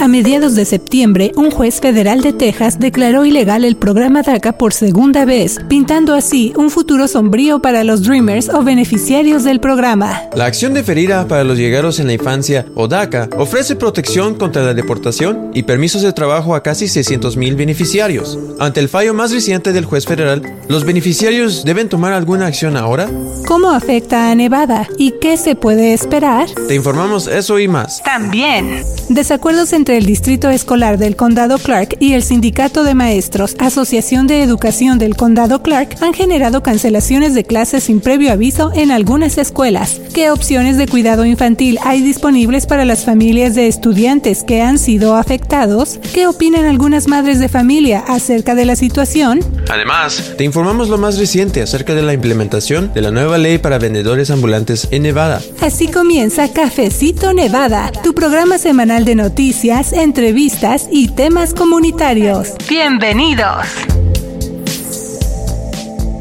A mediados de septiembre, un juez federal de Texas declaró ilegal el programa DACA por segunda vez, pintando así un futuro sombrío para los Dreamers o beneficiarios del programa. La acción deferida para los llegados en la infancia, o DACA, ofrece protección contra la deportación y permisos de trabajo a casi 600.000 beneficiarios. Ante el fallo más reciente del juez federal, ¿los beneficiarios deben tomar alguna acción ahora? ¿Cómo afecta a Nevada? ¿Y qué se puede esperar? Te informamos eso y más. También. Desacuerdos entre el Distrito Escolar del Condado Clark y el Sindicato de Maestros, Asociación de Educación del Condado Clark, han generado cancelaciones de clases sin previo aviso en algunas escuelas. ¿Qué opciones de cuidado infantil hay disponibles para las familias de estudiantes que han sido afectados? ¿Qué opinan algunas madres de familia acerca de la situación? Además, te informamos lo más reciente acerca de la implementación de la nueva ley para vendedores ambulantes en Nevada. Así comienza Cafecito Nevada, tu programa semanal de noticias, entrevistas y temas comunitarios. Bienvenidos.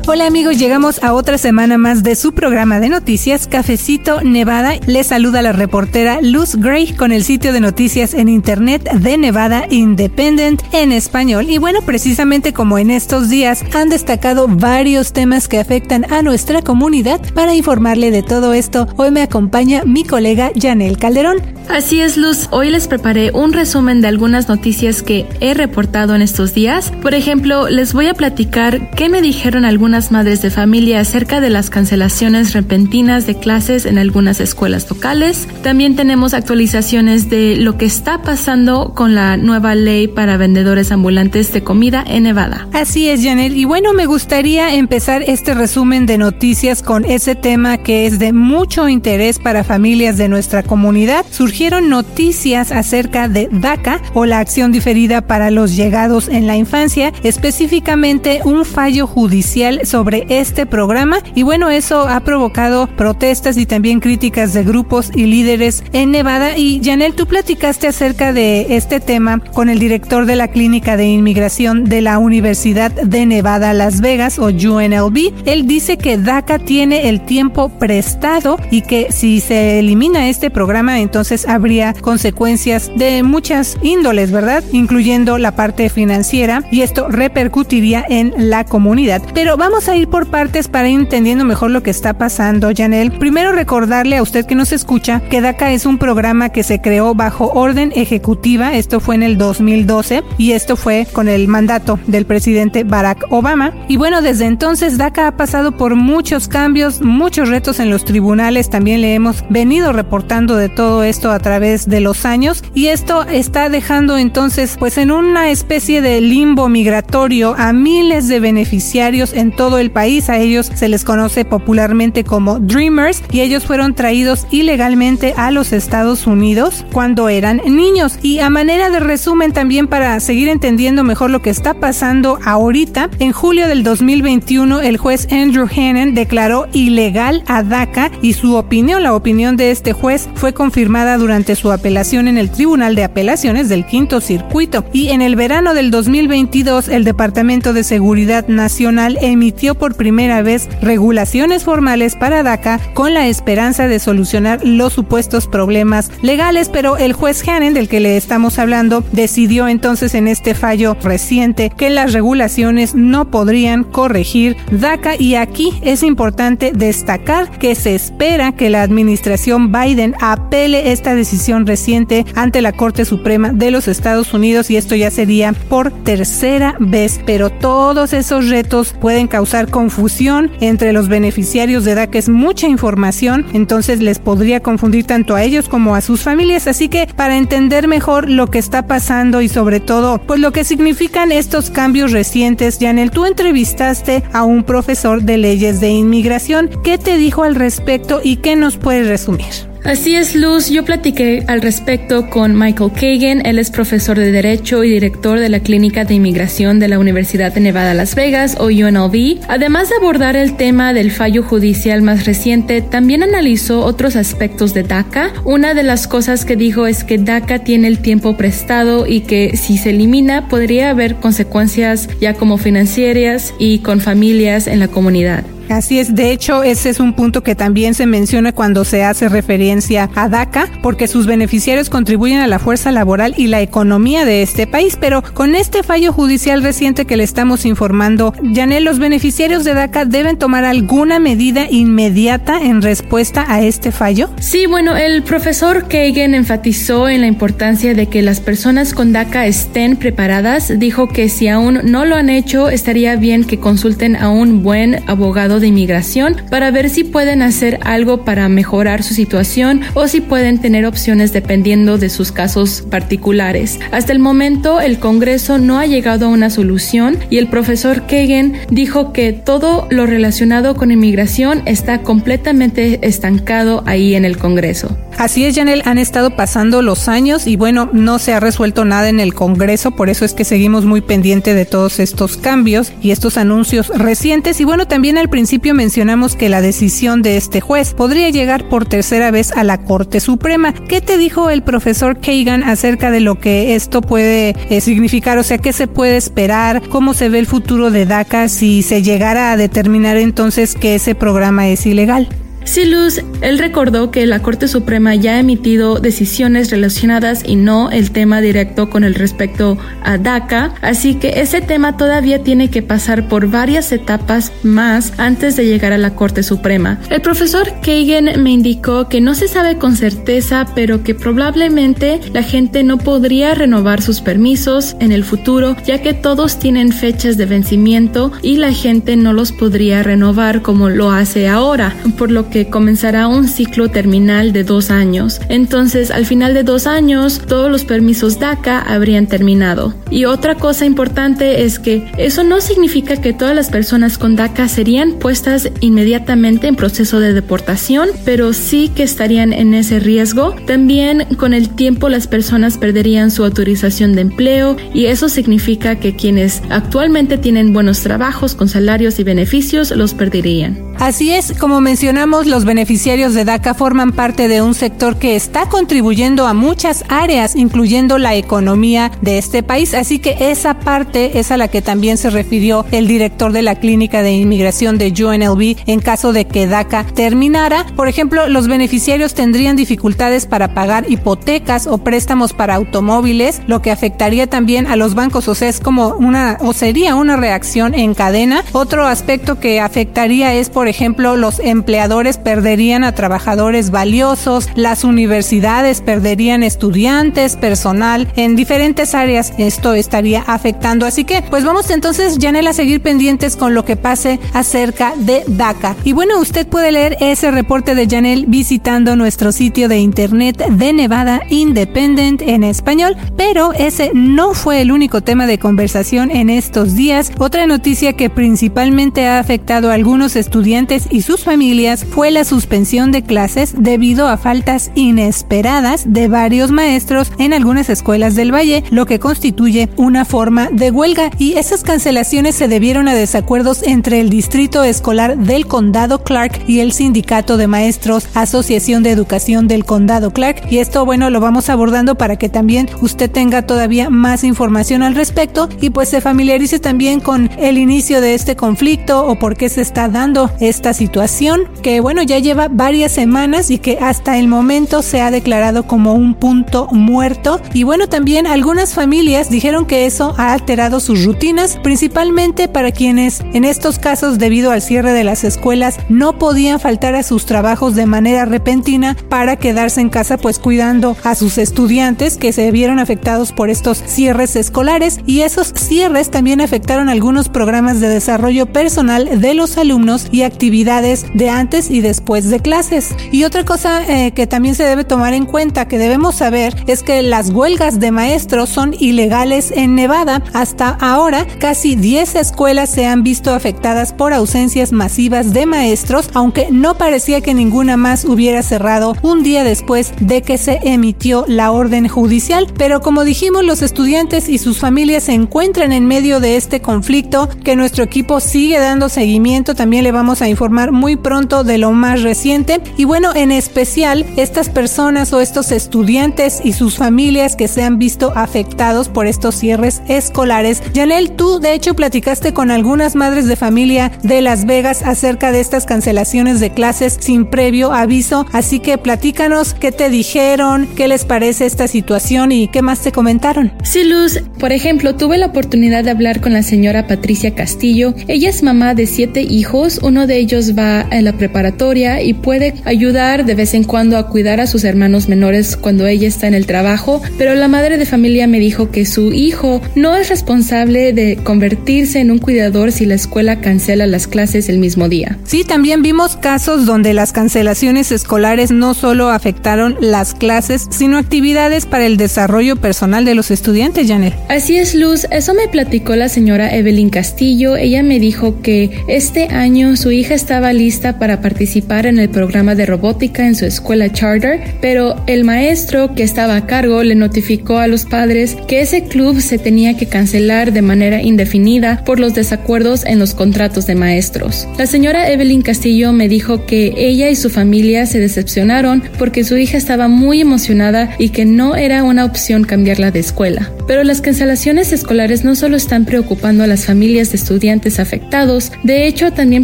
Hola amigos, llegamos a otra semana más de su programa de noticias Cafecito Nevada. Les saluda la reportera Luz Gray con el sitio de noticias en internet de Nevada Independent en español. Y bueno, precisamente como en estos días han destacado varios temas que afectan a nuestra comunidad, para informarle de todo esto, hoy me acompaña mi colega Janel Calderón. Así es, Luz. Hoy les preparé un resumen de algunas noticias que he reportado en estos días. Por ejemplo, les voy a platicar qué me dijeron algunas madres de familia acerca de las cancelaciones repentinas de clases en algunas escuelas locales. También tenemos actualizaciones de lo que está pasando con la nueva ley para vendedores ambulantes de comida en Nevada. Así es, Janel. Y bueno, me gustaría empezar este resumen de noticias con ese tema que es de mucho interés para familias de nuestra comunidad surgieron noticias acerca de DACA o la acción diferida para los llegados en la infancia, específicamente un fallo judicial sobre este programa y bueno, eso ha provocado protestas y también críticas de grupos y líderes en Nevada y Janel, tú platicaste acerca de este tema con el director de la Clínica de Inmigración de la Universidad de Nevada Las Vegas o UNLV. Él dice que DACA tiene el tiempo prestado y que si se elimina este programa entonces habría consecuencias de muchas índoles, ¿verdad? Incluyendo la parte financiera y esto repercutiría en la comunidad. Pero vamos a ir por partes para ir entendiendo mejor lo que está pasando, Janel. Primero recordarle a usted que nos escucha que DACA es un programa que se creó bajo orden ejecutiva, esto fue en el 2012 y esto fue con el mandato del presidente Barack Obama. Y bueno, desde entonces DACA ha pasado por muchos cambios, muchos retos en los tribunales, también le hemos venido reportando de todo esto través de los años y esto está dejando entonces pues en una especie de limbo migratorio a miles de beneficiarios en todo el país. A ellos se les conoce popularmente como Dreamers y ellos fueron traídos ilegalmente a los Estados Unidos cuando eran niños. Y a manera de resumen también para seguir entendiendo mejor lo que está pasando ahorita, en julio del 2021 el juez Andrew Hannon declaró ilegal a DACA y su opinión, la opinión de este juez fue confirmada durante durante su apelación en el Tribunal de Apelaciones del Quinto Circuito. Y en el verano del 2022 el Departamento de Seguridad Nacional emitió por primera vez regulaciones formales para DACA con la esperanza de solucionar los supuestos problemas legales, pero el juez Hannon del que le estamos hablando decidió entonces en este fallo reciente que las regulaciones no podrían corregir DACA. Y aquí es importante destacar que se espera que la administración Biden apele esta decisión reciente ante la Corte Suprema de los Estados Unidos y esto ya sería por tercera vez, pero todos esos retos pueden causar confusión entre los beneficiarios de DACA, es mucha información, entonces les podría confundir tanto a ellos como a sus familias, así que para entender mejor lo que está pasando y sobre todo, pues lo que significan estos cambios recientes, Janel, tú entrevistaste a un profesor de leyes de inmigración, ¿qué te dijo al respecto y qué nos puede resumir? Así es, Luz. Yo platiqué al respecto con Michael Kagan. Él es profesor de Derecho y director de la Clínica de Inmigración de la Universidad de Nevada, Las Vegas, o UNLV. Además de abordar el tema del fallo judicial más reciente, también analizó otros aspectos de DACA. Una de las cosas que dijo es que DACA tiene el tiempo prestado y que si se elimina podría haber consecuencias ya como financieras y con familias en la comunidad. Así es, de hecho ese es un punto que también se menciona cuando se hace referencia a DACA, porque sus beneficiarios contribuyen a la fuerza laboral y la economía de este país, pero con este fallo judicial reciente que le estamos informando, Janel, los beneficiarios de DACA deben tomar alguna medida inmediata en respuesta a este fallo. Sí, bueno, el profesor Kagan enfatizó en la importancia de que las personas con DACA estén preparadas, dijo que si aún no lo han hecho, estaría bien que consulten a un buen abogado de inmigración para ver si pueden hacer algo para mejorar su situación o si pueden tener opciones dependiendo de sus casos particulares. Hasta el momento, el Congreso no ha llegado a una solución y el profesor Kagan dijo que todo lo relacionado con inmigración está completamente estancado ahí en el Congreso. Así es, Janel, han estado pasando los años y bueno, no se ha resuelto nada en el Congreso, por eso es que seguimos muy pendiente de todos estos cambios y estos anuncios recientes. Y bueno, también al principio mencionamos que la decisión de este juez podría llegar por tercera vez a la Corte Suprema. ¿Qué te dijo el profesor Kagan acerca de lo que esto puede eh, significar? O sea, ¿qué se puede esperar? ¿Cómo se ve el futuro de DACA si se llegara a determinar entonces que ese programa es ilegal? Sí, Luz, él recordó que la Corte Suprema ya ha emitido decisiones relacionadas y no el tema directo con el respecto a DACA, así que ese tema todavía tiene que pasar por varias etapas más antes de llegar a la Corte Suprema. El profesor Kagan me indicó que no se sabe con certeza, pero que probablemente la gente no podría renovar sus permisos en el futuro, ya que todos tienen fechas de vencimiento y la gente no los podría renovar como lo hace ahora, por lo que comenzará un ciclo terminal de dos años. Entonces, al final de dos años, todos los permisos DACA habrían terminado. Y otra cosa importante es que eso no significa que todas las personas con DACA serían puestas inmediatamente en proceso de deportación, pero sí que estarían en ese riesgo. También con el tiempo las personas perderían su autorización de empleo y eso significa que quienes actualmente tienen buenos trabajos con salarios y beneficios los perderían. Así es, como mencionamos, los beneficiarios de DACA forman parte de un sector que está contribuyendo a muchas áreas, incluyendo la economía de este país. Así que esa parte es a la que también se refirió el director de la Clínica de Inmigración de UNLV en caso de que DACA terminara. Por ejemplo, los beneficiarios tendrían dificultades para pagar hipotecas o préstamos para automóviles, lo que afectaría también a los bancos. O sea, es como una, o sería una reacción en cadena. Otro aspecto que afectaría es, por ejemplo, los empleadores perderían a trabajadores valiosos, las universidades perderían estudiantes, personal en diferentes áreas. Estaría afectando. Así que, pues vamos entonces, Janela, a seguir pendientes con lo que pase acerca de DACA. Y bueno, usted puede leer ese reporte de Janel visitando nuestro sitio de internet de Nevada Independent en español, pero ese no fue el único tema de conversación en estos días. Otra noticia que principalmente ha afectado a algunos estudiantes y sus familias fue la suspensión de clases debido a faltas inesperadas de varios maestros en algunas escuelas del Valle, lo que constituye una forma de huelga. Y esas cancelaciones se debieron a desacuerdos entre el Distrito Escolar del Condado Clark y el Sindicato de Maestros Asociación de Educación del Condado Clark. Y esto, bueno, lo vamos abordando para que también usted tenga todavía más información al respecto y pues se familiarice también con el inicio de este conflicto o por qué se está dando esta situación que bueno ya lleva varias semanas y que hasta el momento se ha declarado como un punto muerto y bueno también algunas familias dijeron que eso ha alterado sus rutinas principalmente para quienes en estos casos debido al cierre de las escuelas no podían faltar a sus trabajos de manera repentina para quedarse en casa pues cuidando a sus estudiantes que se vieron afectados por estos cierres escolares y esos cierres también afectaron algunos programas de desarrollo personal de los alumnos y actividades de antes y después de clases. Y otra cosa eh, que también se debe tomar en cuenta, que debemos saber, es que las huelgas de maestros son ilegales en Nevada. Hasta ahora, casi 10 escuelas se han visto afectadas por ausencias masivas de maestros, aunque no parecía que ninguna más hubiera cerrado un día después de que se emitió la orden judicial. Pero como dijimos, los estudiantes y sus familias se encuentran en medio de este conflicto que nuestro equipo sigue dando seguimiento. También le vamos a informar muy pronto de lo más reciente y bueno, en especial estas personas o estos estudiantes y sus familias que se han visto afectados por estos cierres escolares. Janel, tú de hecho platicaste con algunas madres de familia de Las Vegas acerca de estas cancelaciones de clases sin previo aviso, así que platícanos qué te dijeron, qué les parece esta situación y qué más te comentaron. Sí, Luz, por ejemplo, tuve la oportunidad de hablar con la señora Patricia Castillo. Ella es mamá de siete hijos, uno de ellos va en la preparatoria y puede ayudar de vez en cuando a cuidar a sus hermanos menores cuando ella está en el trabajo, pero la madre de familia me dijo que su hijo no es responsable de convertirse en un cuidador si la escuela cancela las clases el mismo día. Sí, también vimos casos donde las cancelaciones escolares no solo afectaron las clases, sino actividades para el desarrollo personal de los estudiantes, Janet. Así es, Luz. Eso me platicó la señora Evelyn Castillo. Ella me dijo que este año su hija estaba lista para participar en el programa de robótica en su escuela charter, pero el maestro que estaba a cargo le notificó a los padres que ese club se tenía que cancelar de manera indefinida por los desacuerdos en los contratos de maestros. La señora Evelyn Castillo me dijo que ella y su familia se decepcionaron porque su hija estaba muy emocionada y que no era una opción cambiarla de escuela. Pero las cancelaciones escolares no solo están preocupando a las familias de estudiantes afectados, de hecho también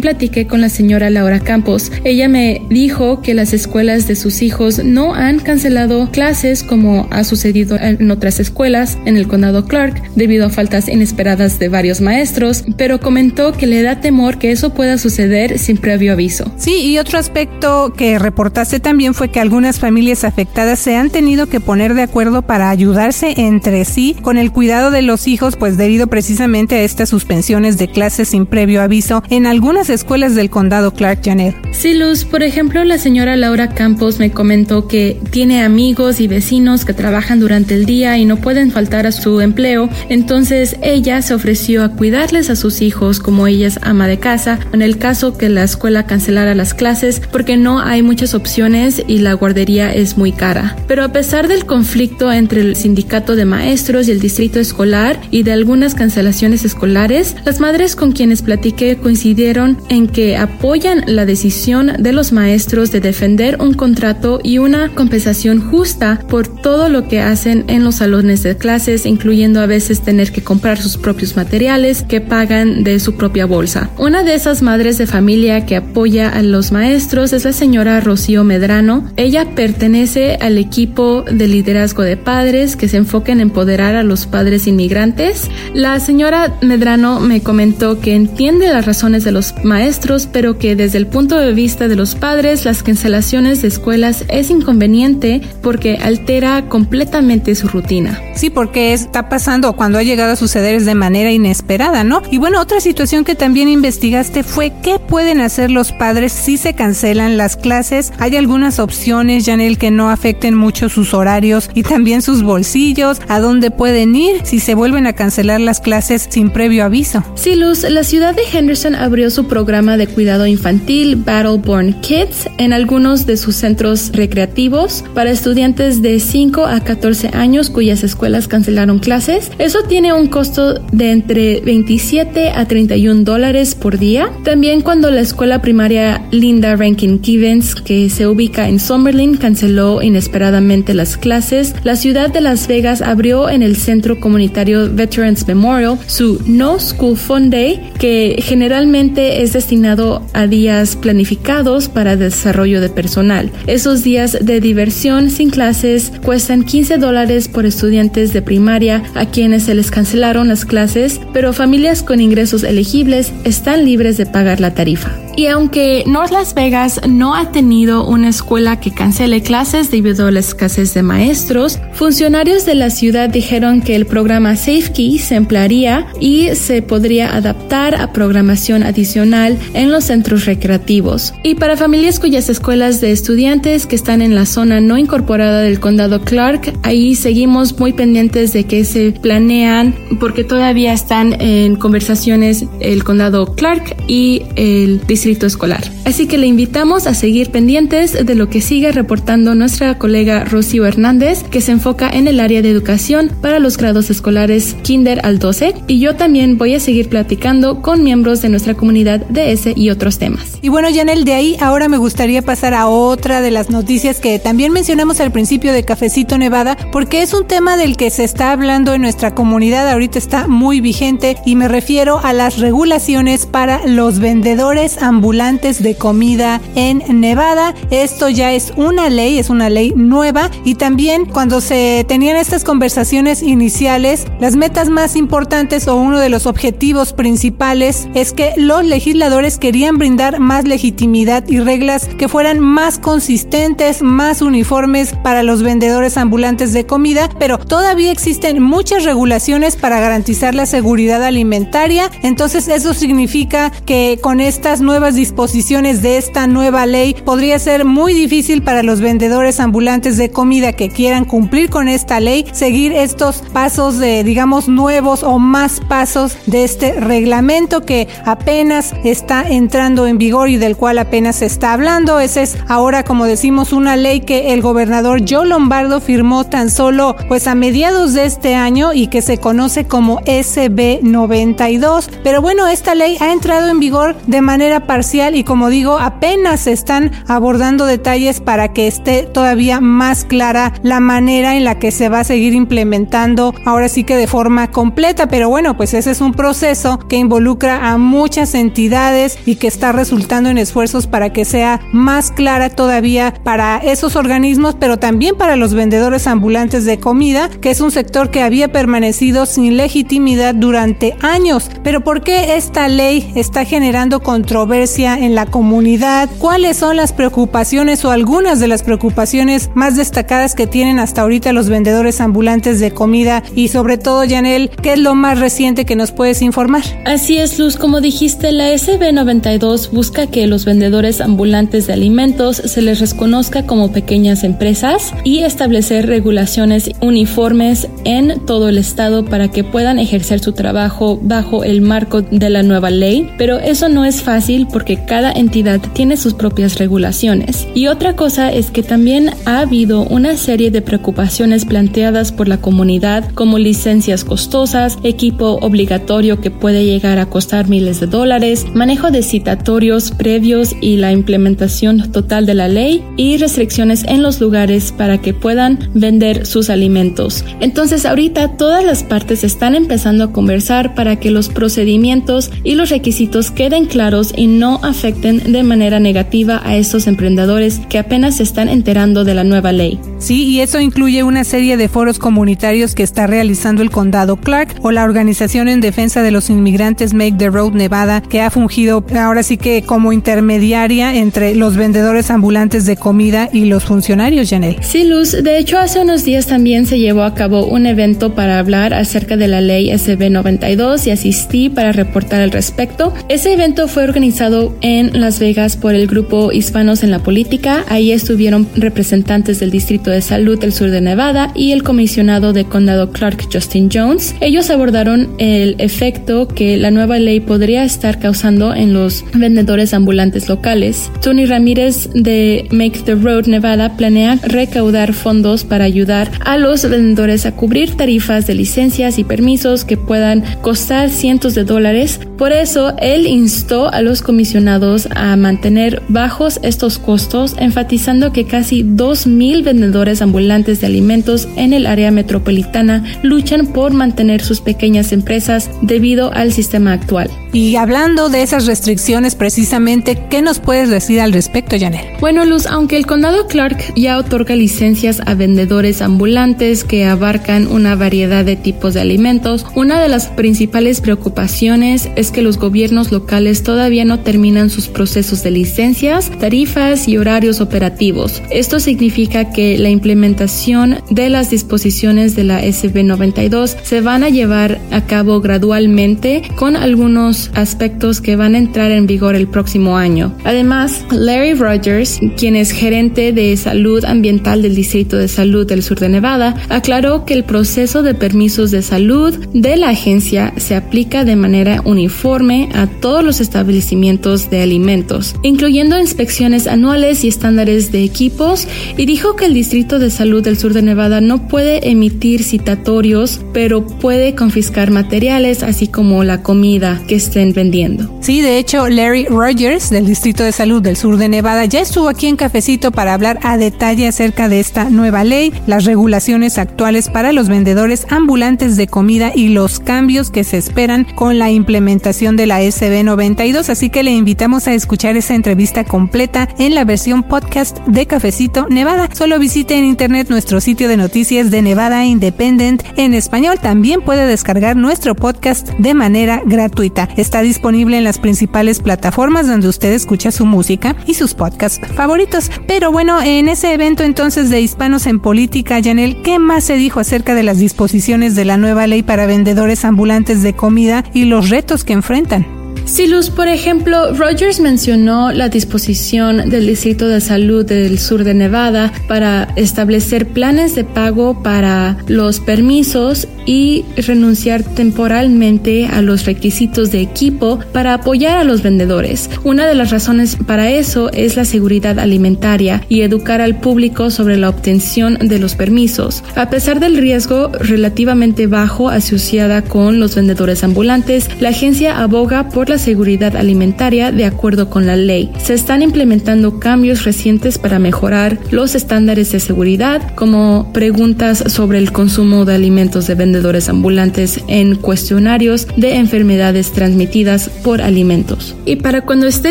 platiqué con la señora Laura Campos. Ella me dijo que las escuelas de sus hijos no han cancelado clases como ha sucedido en otras escuelas en el condado Clark debido a faltas inesperadas de varios maestros, pero comentó que le da temor que eso pueda suceder sin previo aviso. Sí, y otro aspecto que reportaste también fue que algunas familias afectadas se han tenido que poner de acuerdo para ayudarse entre sí con el cuidado de los hijos, pues debido precisamente a estas suspensiones de clases sin previo aviso en algunas escuelas del condado Clark Janet. Sí, Luz, por ejemplo, la señora Laura Campos me comentó que tiene amigos y vecinos que trabajan durante el día y no pueden faltar a empleo, entonces ella se ofreció a cuidarles a sus hijos como ella es ama de casa, en el caso que la escuela cancelara las clases porque no hay muchas opciones y la guardería es muy cara. Pero a pesar del conflicto entre el sindicato de maestros y el distrito escolar y de algunas cancelaciones escolares, las madres con quienes platiqué coincidieron en que apoyan la decisión de los maestros de defender un contrato y una compensación justa por todo lo que hacen en los salones de clases, incluyendo a veces tener que comprar sus propios materiales que pagan de su propia bolsa. Una de esas madres de familia que apoya a los maestros es la señora Rocío Medrano. Ella pertenece al equipo de liderazgo de padres que se enfoca en empoderar a los padres inmigrantes. La señora Medrano me comentó que entiende las razones de los maestros, pero que desde el punto de vista de los padres, las cancelaciones de escuelas es inconveniente porque altera completamente su rutina. Sí, porque está pasando cuando ha llegado a suceder es de manera inesperada, ¿no? Y bueno, otra situación que también investigaste fue qué pueden hacer los padres si se cancelan las clases. Hay algunas opciones, Janel, que no afecten mucho sus horarios y también sus bolsillos, a dónde pueden ir si se vuelven a cancelar las clases sin previo aviso. Sí, Luz, la ciudad de Henderson abrió su programa de cuidado infantil Battleborn Kids en algunos de sus centros recreativos para estudiantes de 5 a 14 años cuyas escuelas cancelaron clases. Eso tiene un costo de entre 27 a 31 dólares por día. También cuando la escuela primaria Linda Rankin Givens, que se ubica en Summerlin, canceló inesperadamente las clases, la ciudad de Las Vegas abrió en el centro comunitario Veterans Memorial su No School Fun Day, que generalmente es destinado a días planificados para desarrollo de personal. Esos días de diversión sin clases cuestan 15 dólares por estudiantes de primaria a quienes se les cancelaron las clases, pero familias con ingresos elegibles están libres de pagar la tarifa. Y aunque North Las Vegas no ha tenido una escuela que cancele clases debido a la escasez de maestros, funcionarios de la ciudad dijeron que el programa SafeKey se emplearía y se podría adaptar a programación adicional en los centros recreativos. Y para familias cuyas escuelas de estudiantes que están en la zona no incorporada del condado Clark, ahí seguimos muy pendientes de que se planean porque todavía están en conversaciones el condado Clark y el distrito escolar. Así que le invitamos a seguir pendientes de lo que sigue reportando nuestra colega Rocío Hernández, que se enfoca en el área de educación para los grados escolares kinder al 12. Y yo también voy a seguir platicando con miembros de nuestra comunidad de ese y otros temas. Y bueno, Janel, de ahí ahora me gustaría pasar a otra de las noticias que también mencionamos al principio de Cafecito Nevada, porque es un tema del que se está hablando en nuestra comunidad, ahorita está muy vigente y me refiero a las regulaciones para los vendedores ambulantes de comida en Nevada. Esto ya es una ley, es una ley nueva y también cuando se tenían estas conversaciones iniciales, las metas más importantes o uno de los objetivos principales es que los legisladores querían brindar más legitimidad y reglas que fueran más consistentes, más uniformes para los vendedores ambulantes de comida, pero todavía existen muchas regulaciones para garantizar la seguridad alimentaria. Entonces eso significa que con estas nuevas disposiciones de esta nueva ley podría ser muy difícil para los vendedores ambulantes de comida que quieran cumplir con esta ley, seguir estos pasos de, digamos, nuevos o más pasos de este reglamento que apenas está entrando en vigor y del cual apenas se está hablando. Esa es ahora, como decimos, una ley que el gobernador Joe Lombardo firmó tan solo pues a mediados de este año y que se conoce como SB 92. Pero bueno, esta ley ha entrado en vigor de manera y como digo, apenas se están abordando detalles para que esté todavía más clara la manera en la que se va a seguir implementando ahora sí que de forma completa. Pero bueno, pues ese es un proceso que involucra a muchas entidades y que está resultando en esfuerzos para que sea más clara todavía para esos organismos, pero también para los vendedores ambulantes de comida, que es un sector que había permanecido sin legitimidad durante años. Pero ¿por qué esta ley está generando controversia en la comunidad? ¿Cuáles son las preocupaciones o algunas de las preocupaciones más destacadas que tienen hasta ahorita los vendedores ambulantes de comida? Y sobre todo, Janel, ¿qué es lo más reciente que nos puedes informar? Así es, Luz. Como dijiste, la SB92 busca que los vendedores ambulantes de alimentos se les reconozca como pequeñas empresas y establecer regulaciones uniformes en todo el estado para que puedan ejercer su trabajo bajo el marco de la nueva ley, pero eso no es fácil porque cada entidad tiene sus propias regulaciones. Y otra cosa es que también ha habido una serie de preocupaciones planteadas por la comunidad como licencias costosas, equipo obligatorio que puede llegar a costar miles de dólares, manejo de citatorios previos y la implementación total de la ley y restricciones en los lugares para que puedan vender sus alimentos. Entonces ahorita todas las partes están empezando a conversar para que los procedimientos y los requisitos queden claros y no afecten de manera negativa a estos emprendedores que apenas se están enterando de la nueva ley. Sí, y eso incluye una serie de foros comunitarios que está realizando el condado Clark o la organización en defensa de los inmigrantes Make the Road Nevada, que ha fungido ahora sí que como intermediaria entre los vendedores ambulantes de comida y los funcionarios, Janel. Sí, Luz, de hecho hace unos días también se llevó a cabo un evento para hablar acerca de la ley SB 92 y asistí para reportar al respecto. Ese evento fue organizado en Las Vegas por el grupo Hispanos en la Política. Ahí estuvieron representantes del Distrito de Salud del Sur de Nevada y el comisionado de condado Clark Justin Jones. Ellos abordaron el efecto que la nueva ley podría estar causando en los vendedores ambulantes locales. Tony Ramírez de Make the Road Nevada planea recaudar fondos para ayudar a los vendedores a cubrir tarifas de licencias y permisos que puedan costar cientos de dólares. Por eso, él instó a los comisionados a mantener bajos estos costos, enfatizando que casi 2.000 vendedores ambulantes de alimentos en el área metropolitana luchan por mantener sus pequeñas empresas debido al sistema actual. Y hablando de esas restricciones precisamente, ¿qué nos puedes decir al respecto, Janel? Bueno, Luz, aunque el condado Clark ya otorga licencias a vendedores ambulantes que abarcan una variedad de tipos de alimentos, una de las principales preocupaciones es que los gobiernos locales todavía no terminan sus procesos de licencias, tarifas y horarios operativos. Esto significa que la implementación de las disposiciones de la SB 92 se van a llevar a cabo gradualmente con algunos aspectos que van a entrar en vigor el próximo año. Además, Larry Rogers, quien es gerente de salud ambiental del Distrito de Salud del Sur de Nevada, aclaró que el proceso de permisos de salud de la agencia se aplica de manera uniforme a todos los establecimientos de alimentos incluyendo inspecciones anuales y estándares de equipos, y dijo que el Distrito de Salud del Sur de Nevada no puede emitir citatorios, pero puede confiscar materiales, así como la comida que estén vendiendo. Sí, de hecho, Larry Rogers del Distrito de Salud del Sur de Nevada ya estuvo aquí en Cafecito para hablar a detalle acerca de esta nueva ley, las regulaciones actuales para los vendedores ambulantes de comida y los cambios que se esperan con la implementación de la SB 92. Así que le invitamos a escuchar esa entrevista completa en la versión podcast de Cafecito Nevada. Solo visite en internet nuestro sitio de noticias de Nevada Independent en español. También puede descargar nuestro podcast de manera gratuita. Está disponible en las principales plataformas donde usted escucha su música y sus podcasts favoritos. Pero bueno, en ese evento entonces de Hispanos en Política, Janel, ¿qué más se dijo acerca de las disposiciones de la nueva ley para vendedores ambulantes de comida y los retos que enfrentan? Sí, Luz, por ejemplo, Rogers mencionó la disposición del Distrito de Salud del sur de Nevada para establecer planes de pago para los permisos y renunciar temporalmente a los requisitos de equipo para apoyar a los vendedores. Una de las razones para eso es la seguridad alimentaria y educar al público sobre la obtención de los permisos. A pesar del riesgo relativamente bajo asociada con los vendedores ambulantes, la agencia aboga por la seguridad alimentaria de acuerdo con la ley. Se están implementando cambios recientes para mejorar los estándares de seguridad, como preguntas sobre el consumo de alimentos de vendedores ambulantes en cuestionarios de enfermedades transmitidas por alimentos. Y para cuando esté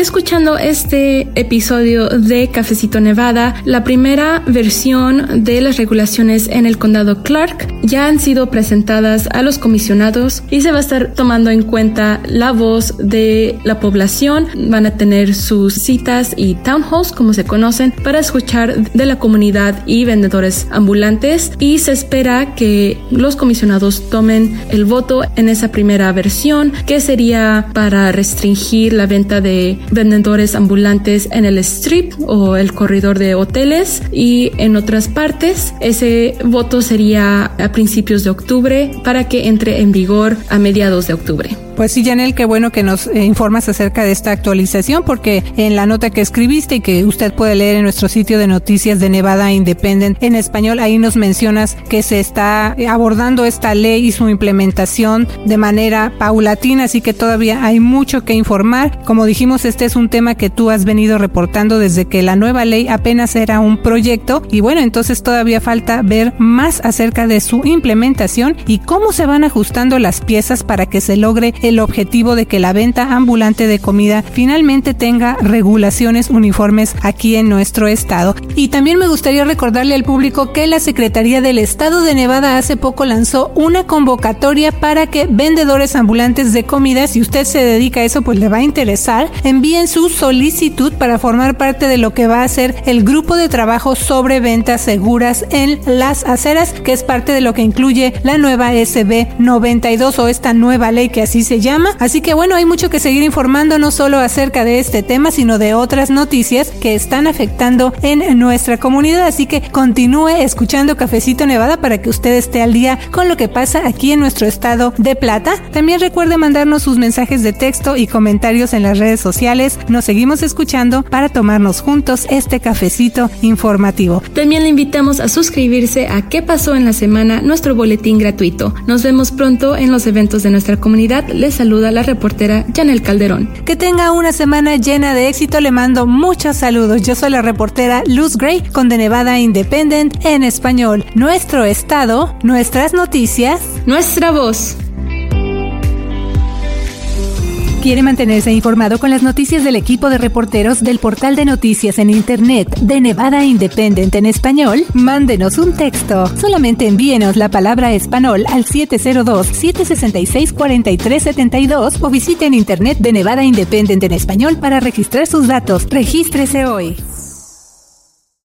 escuchando este episodio de Cafecito Nevada, la primera versión de las regulaciones en el condado Clark ya han sido presentadas a los comisionados y se va a estar tomando en cuenta la voz de de la población. Van a tener sus citas y town halls, como se conocen, para escuchar de la comunidad y vendedores ambulantes. Y se espera que los comisionados tomen el voto en esa primera versión, que sería para restringir la venta de vendedores ambulantes en el strip o el corredor de hoteles y en otras partes. Ese voto sería a principios de octubre para que entre en vigor a mediados de octubre. Pues sí, Janel, qué bueno que nos eh, informas acerca de esta actualización, porque en la nota que escribiste y que usted puede leer en nuestro sitio de noticias de Nevada Independent en español, ahí nos mencionas que se está abordando esta ley y su implementación de manera paulatina, así que todavía hay mucho que informar. Como dijimos, este es un tema que tú has venido reportando desde que la nueva ley apenas era un proyecto y bueno, entonces todavía falta ver más acerca de su implementación y cómo se van ajustando las piezas para que se logre el objetivo de que la venta ambulante de comida finalmente tenga regulaciones uniformes aquí en nuestro estado. Y también me gustaría recordarle al público que la Secretaría del Estado de Nevada hace poco lanzó una convocatoria para que vendedores ambulantes de comida, si usted se dedica a eso, pues le va a interesar, envíen su solicitud para formar parte de lo que va a ser el grupo de trabajo sobre ventas seguras en las aceras, que es parte de lo que incluye la nueva SB 92 o esta nueva ley que así se llama. Así que bueno, hay mucho que seguir informando no solo acerca de este tema, sino de otras noticias que están afectando en nuestra comunidad. Así que continúe escuchando Cafecito Nevada para que usted esté al día con lo que pasa aquí en nuestro estado de Plata. También recuerde mandarnos sus mensajes de texto y comentarios en las redes sociales. Nos seguimos escuchando para tomarnos juntos este cafecito informativo. También le invitamos a suscribirse a ¿Qué pasó en la semana? nuestro boletín gratuito. Nos vemos pronto en los eventos de nuestra comunidad le saluda la reportera Janel Calderón. Que tenga una semana llena de éxito, le mando muchos saludos. Yo soy la reportera Luz Gray con The Nevada Independent en español. Nuestro estado, nuestras noticias, nuestra voz. ¿Quiere mantenerse informado con las noticias del equipo de reporteros del portal de noticias en Internet de Nevada Independent en español? Mándenos un texto. Solamente envíenos la palabra español al 702-766-4372 o visite en Internet de Nevada Independent en español para registrar sus datos. Regístrese hoy.